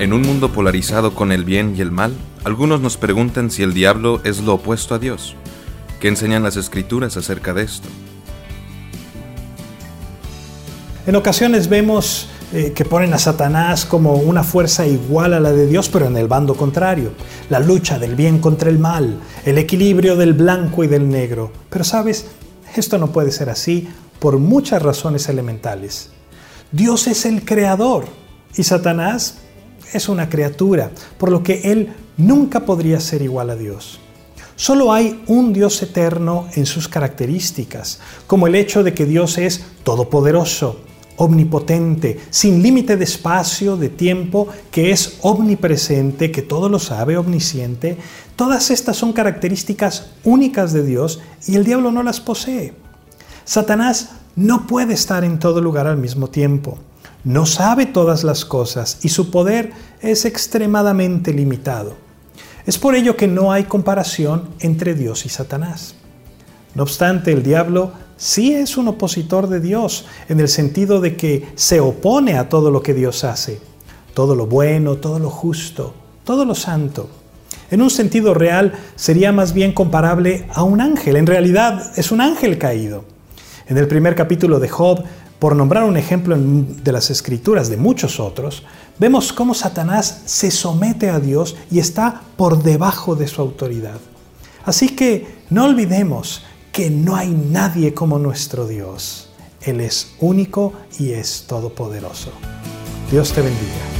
En un mundo polarizado con el bien y el mal, algunos nos preguntan si el diablo es lo opuesto a Dios. ¿Qué enseñan las escrituras acerca de esto? En ocasiones vemos eh, que ponen a Satanás como una fuerza igual a la de Dios, pero en el bando contrario. La lucha del bien contra el mal, el equilibrio del blanco y del negro. Pero sabes, esto no puede ser así por muchas razones elementales. Dios es el creador y Satanás es una criatura, por lo que él nunca podría ser igual a Dios. Solo hay un Dios eterno en sus características, como el hecho de que Dios es todopoderoso, omnipotente, sin límite de espacio, de tiempo, que es omnipresente, que todo lo sabe, omnisciente. Todas estas son características únicas de Dios y el diablo no las posee. Satanás no puede estar en todo lugar al mismo tiempo. No sabe todas las cosas y su poder es extremadamente limitado. Es por ello que no hay comparación entre Dios y Satanás. No obstante, el diablo sí es un opositor de Dios en el sentido de que se opone a todo lo que Dios hace, todo lo bueno, todo lo justo, todo lo santo. En un sentido real sería más bien comparable a un ángel, en realidad es un ángel caído. En el primer capítulo de Job, por nombrar un ejemplo de las escrituras de muchos otros, vemos cómo Satanás se somete a Dios y está por debajo de su autoridad. Así que no olvidemos que no hay nadie como nuestro Dios. Él es único y es todopoderoso. Dios te bendiga.